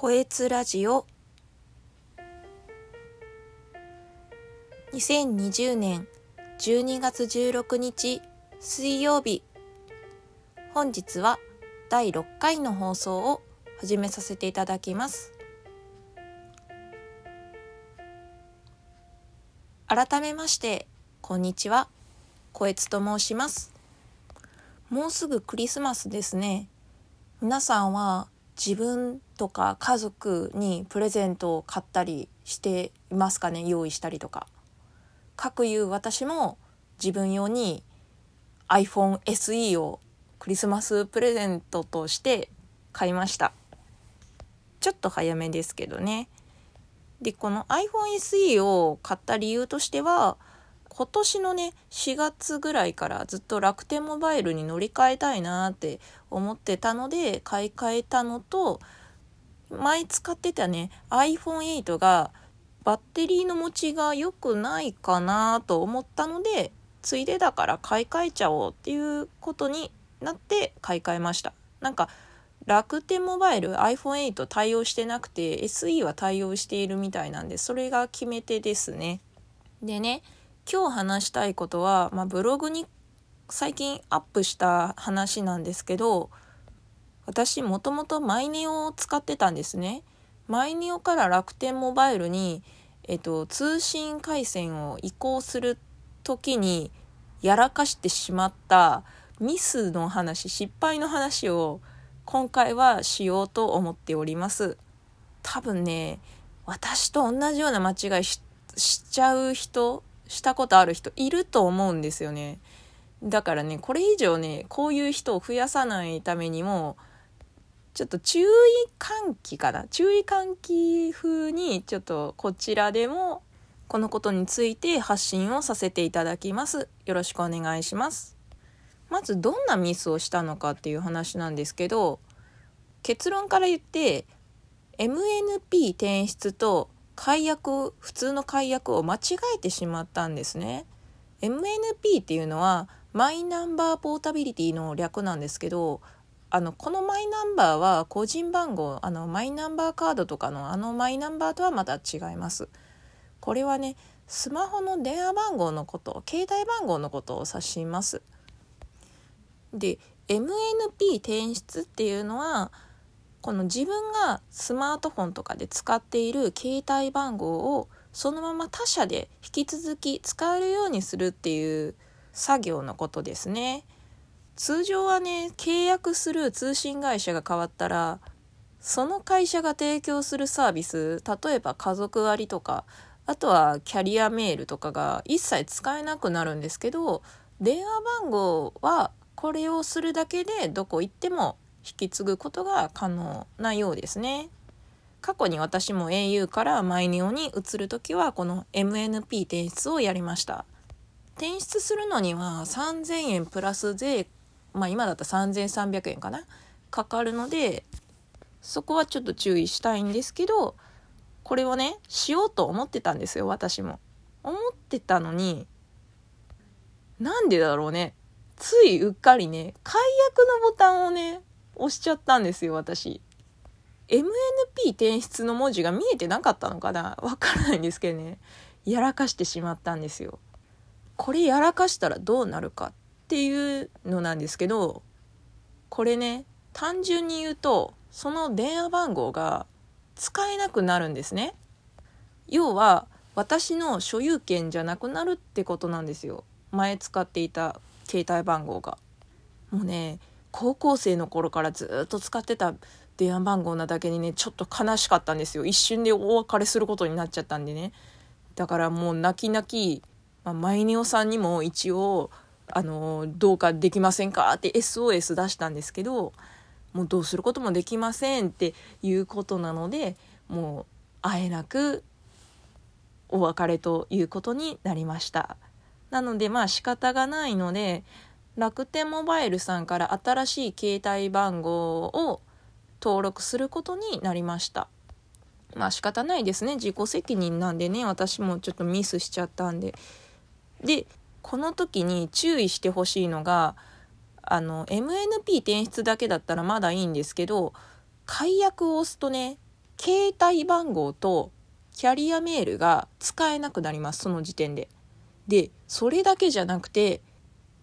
こえつラジオ。2020年12月16日水曜日。本日は第6回の放送を始めさせていただきます。改めましてこんにちは。こえつと申します。もうすぐクリスマスですね。皆さんは自分とか家族にプレゼントを買ったりしていますかね？用意したりとか。かくいう私も自分用に iPhone SE をクリスマスプレゼントとして買いました。ちょっと早めですけどね。で、この iPhone SE を買った理由としては、今年のね4月ぐらいからずっと楽天モバイルに乗り換えたいなって思ってたので買い替えたのと前使ってたね iPhone8 がバッテリーの持ちが良くないかなと思ったのでついでだから買い替えちゃおうっていうことになって買い替えました。なんか楽天モバイル iPhone8 対応してなくて SE は対応しているみたいなんでそれが決め手ですね。でね今日話したいことは、まあ、ブログに最近アップした話なんですけど私もともとマイネオを使ってたんですね。マイネオから楽天モバイルに、えっと、通信回線を移行する時にやらかしてしまったミスの話失敗の話を今回はしようと思っております。多分ね私と同じような間違いしちゃう人したことある人いると思うんですよね。だからね、これ以上ね、こういう人を増やさないためにも、ちょっと注意喚起かな？注意喚起風に、ちょっとこちらでも、このことについて発信をさせていただきます。よろしくお願いします。まず、どんなミスをしたのかっていう話なんですけど、結論から言って、MNP 転出と解約普通の解約を間違えてしまったんですね MNP っていうのはマイナンバーポータビリティの略なんですけどあのこのマイナンバーは個人番号あのマイナンバーカードとかのあのマイナンバーとはまた違いますこれはねスマホの電話番号のこと携帯番号のことを指しますで MNP 転出っていうのはこの自分がスマートフォンとかで使っている携帯番号をそのまま他社で引き続き使えるようにするっていう作業のことですね。通常はね、契約する通信会社が変わったら、その会社が提供するサービス、例えば家族割とか、あとはキャリアメールとかが一切使えなくなるんですけど、電話番号はこれをするだけでどこ行っても引き継ぐことが可能なようですね。過去に私も au からマイネオに移る時はこの MNP 転出をやりました。転出するのには3000円プラス税、まあ今だったら3300円かな？かかるので、そこはちょっと注意したいんですけど、これをね、しようと思ってたんですよ、私も。思ってたのに、なんでだろうね？ついうっかりね、解約のボタンをね、押しちゃったんですよ、私。MNP 転出の文字が見えてなかったのかな？わからないんですけどね。やらかしてしまったんですよ。これやらかしたらどうなるかていうのなんですけど、これね、単純に言うと、その電話番号が使えなくなるんですね。要は、私の所有権じゃなくなるってことなんですよ。前使っていた携帯番号が。もうね、高校生の頃からずっと使ってた電話番号なだけにねちょっと悲しかったんですよ一瞬でお別れすることになっちゃったんでねだからもう泣き泣き、まあ、マイネオさんにも一応あのどうかできませんかって SOS 出したんですけどもうどうすることもできませんっていうことなのでもうあえなくお別れということになりましたなのでまあ仕方がないので楽天モバイルさんから新しい携帯番号を登録することになりました。まあ仕方ないですね。自己責任なんでね、私もちょっとミスしちゃったんで。で、この時に注意してほしいのが、あの、MNP 転出だけだったらまだいいんですけど、解約を押すとね、携帯番号とキャリアメールが使えなくなりますその時点で。でそれだけじゃなくて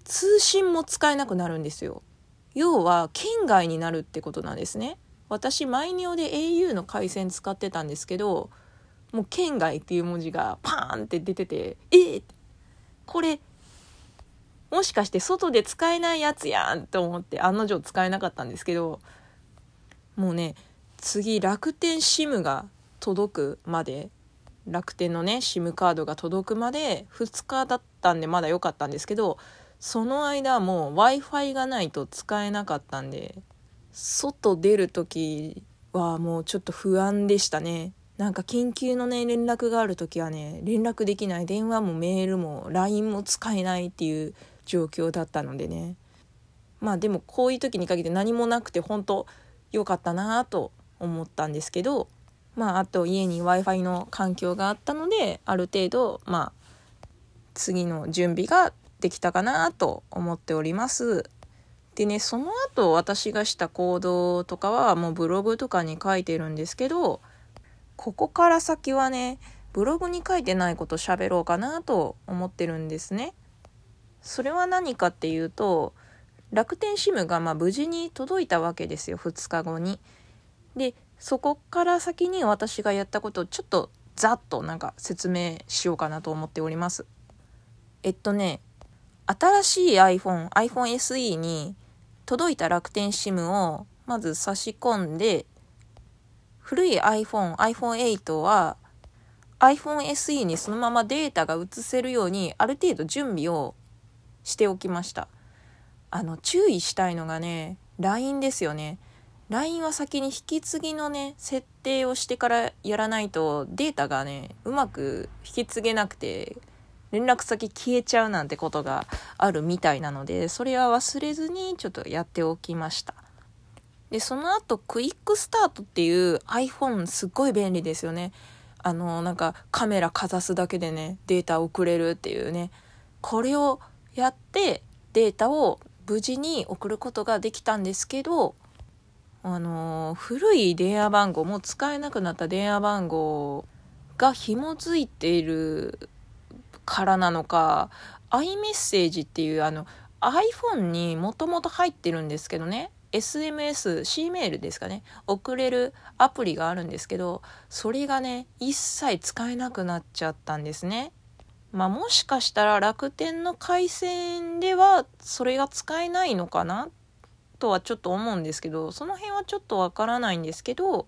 通信も使えなくなるんですよ。要は県外になるってことなんですね。私マイネオで au の回線使ってたんですけどもう県外っていう文字がパーンって出ててえー、これもしかして外で使えないやつやんと思って案の定使えなかったんですけどもうね次楽天 SIM が届くまで楽天のね SIM カードが届くまで2日だったんでまだ良かったんですけどその間もう w i f i がないと使えなかったんで外出る時はもうちょっと不安でしたね。なんか緊急のね連絡がある時はね連絡できない。電話もメールも LINE も使えないっていう状況だったのでねまあでもこういう時に限って何もなくて本当良かったなと思ったんですけどまああと家に w i f i の環境があったのである程度まあ次の準備ができたかなと思っております。でねその後私がした行動とかはもうブログとかに書いてるんですけどここから先はねブログに書いてないこと喋ろうかなと思ってるんですね。それは何かっていうと楽天 SIM がま無事に届いたわけですよ2日後に。でそこから先に私がやったことをちょっとざっとなんか説明しようかなと思っております。えっとね新しい iPhone iPhone SE に届いた楽天 SIM をまず差し込んで古い iPhone iPhone8 は iPhone SE にそのままデータが移せるようにある程度準備をしておきました。あの、注意したいのがね、LINE ですよね。LINE は先に引き継ぎのね、設定をしてからやらないとデータがね、うまく引き継げなくて、連絡先消えちゃうなんてことがあるみたいなので、それは忘れずにちょっとやっておきました。で、その後、クイックスタートっていう iPhone すっごい便利ですよね。あの、なんかカメラかざすだけでね、データ送れるっていうね。これをやってデータを無事に送ることができたんですけどあの古い電話番号も使えなくなった電話番号が紐づいているからなのか iMessage っていうあの iPhone にもともと入ってるんですけどね SMS、C メールですかね、送れるアプリがあるんですけど、それがね、一切使えなくなっちゃったんですね。まあもしかしたら楽天の回線ではそれが使えないのかなとはちょっと思うんですけどその辺はちょっとわからないんですけど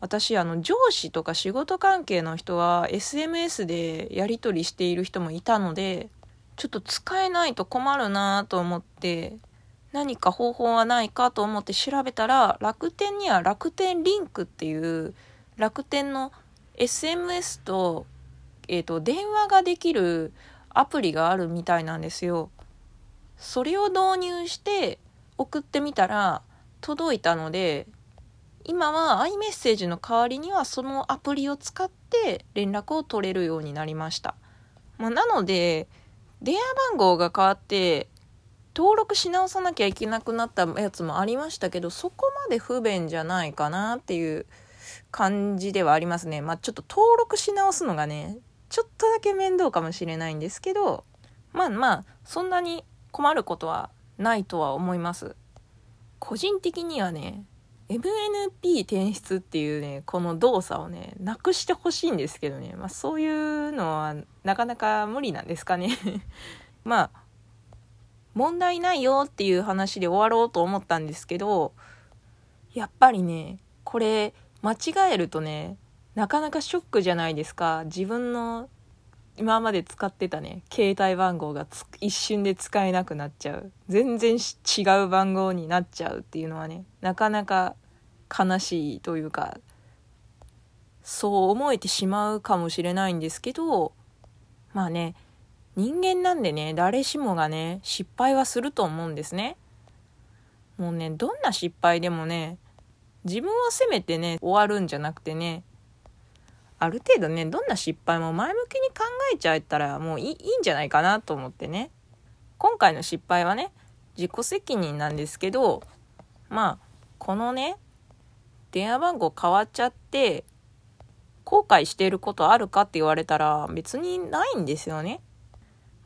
私あの上司とか仕事関係の人は SMS でやり取りしている人もいたのでちょっと使えないと困るなと思って何か方法はないかと思って調べたら楽天には楽天リンクっていう楽天の SMS とえーと、電話ができるアプリがあるみたいなんですよ。それを導入して送ってみたら届いたので今は iMessage の代わりにはそのアプリを使って連絡を取れるようになりました。まあ、なので電話番号が変わって登録し直さなきゃいけなくなったやつもありましたけどそこまで不便じゃないかなっていう感じではありますね。まあちょっと登録し直すのがねちょっとだけ面倒かもしれないんですけどまあまあそんなに困ることはないとは思います。個人的にはね MNP 転出っていうねこの動作をねなくしてほしいんですけどね。まあそういうのはなかなか無理なんですかね。まあ問題ないよっていう話で終わろうと思ったんですけどやっぱりねこれ間違えるとねなかなかショックじゃないですか。自分の今まで使ってたね携帯番号が一瞬で使えなくなっちゃう。全然違う番号になっちゃうっていうのはねなかなか悲しいというかそう思えてしまうかもしれないんですけどまあね人間なんでね誰しもがね失敗はすると思うんですね。もうねどんな失敗でもね自分を責めてね終わるんじゃなくてねある程度ねどんな失敗も前向きに考えちゃえたらもういいいんじゃないかなと思ってね今回の失敗はね自己責任なんですけどまあこのね電話番号変わっちゃって後悔してることあるかって言われたら別にないんですよね。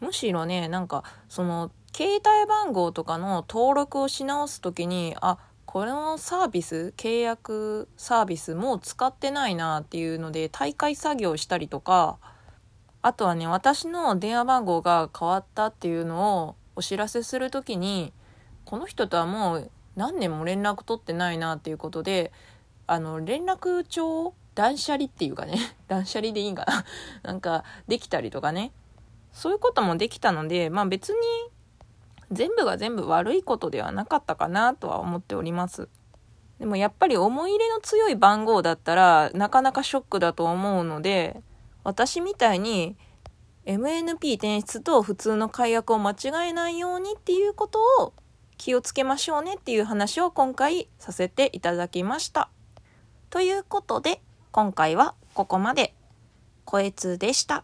むしろねなんかその携帯番号とかの登録をし直す時にあこのサービス契約サービスもう使ってないなっていうので大会作業したりとかあとはね私の電話番号が変わったっていうのをお知らせする時にこの人とはもう何年も連絡取ってないなっていうことであの連絡帳断捨離っていうかね 断捨離でいいんかな。なんかできたりとかね。そういうこともできたのでまあ別に全部が全部悪いことではなかったかなとは思っておりますでもやっぱり思い入れの強い番号だったらなかなかショックだと思うので私みたいに MNP 転出と普通の解約を間違えないようにっていうことを気をつけましょうねっていう話を今回させていただきました。ということで今回はここまで。こえつでした。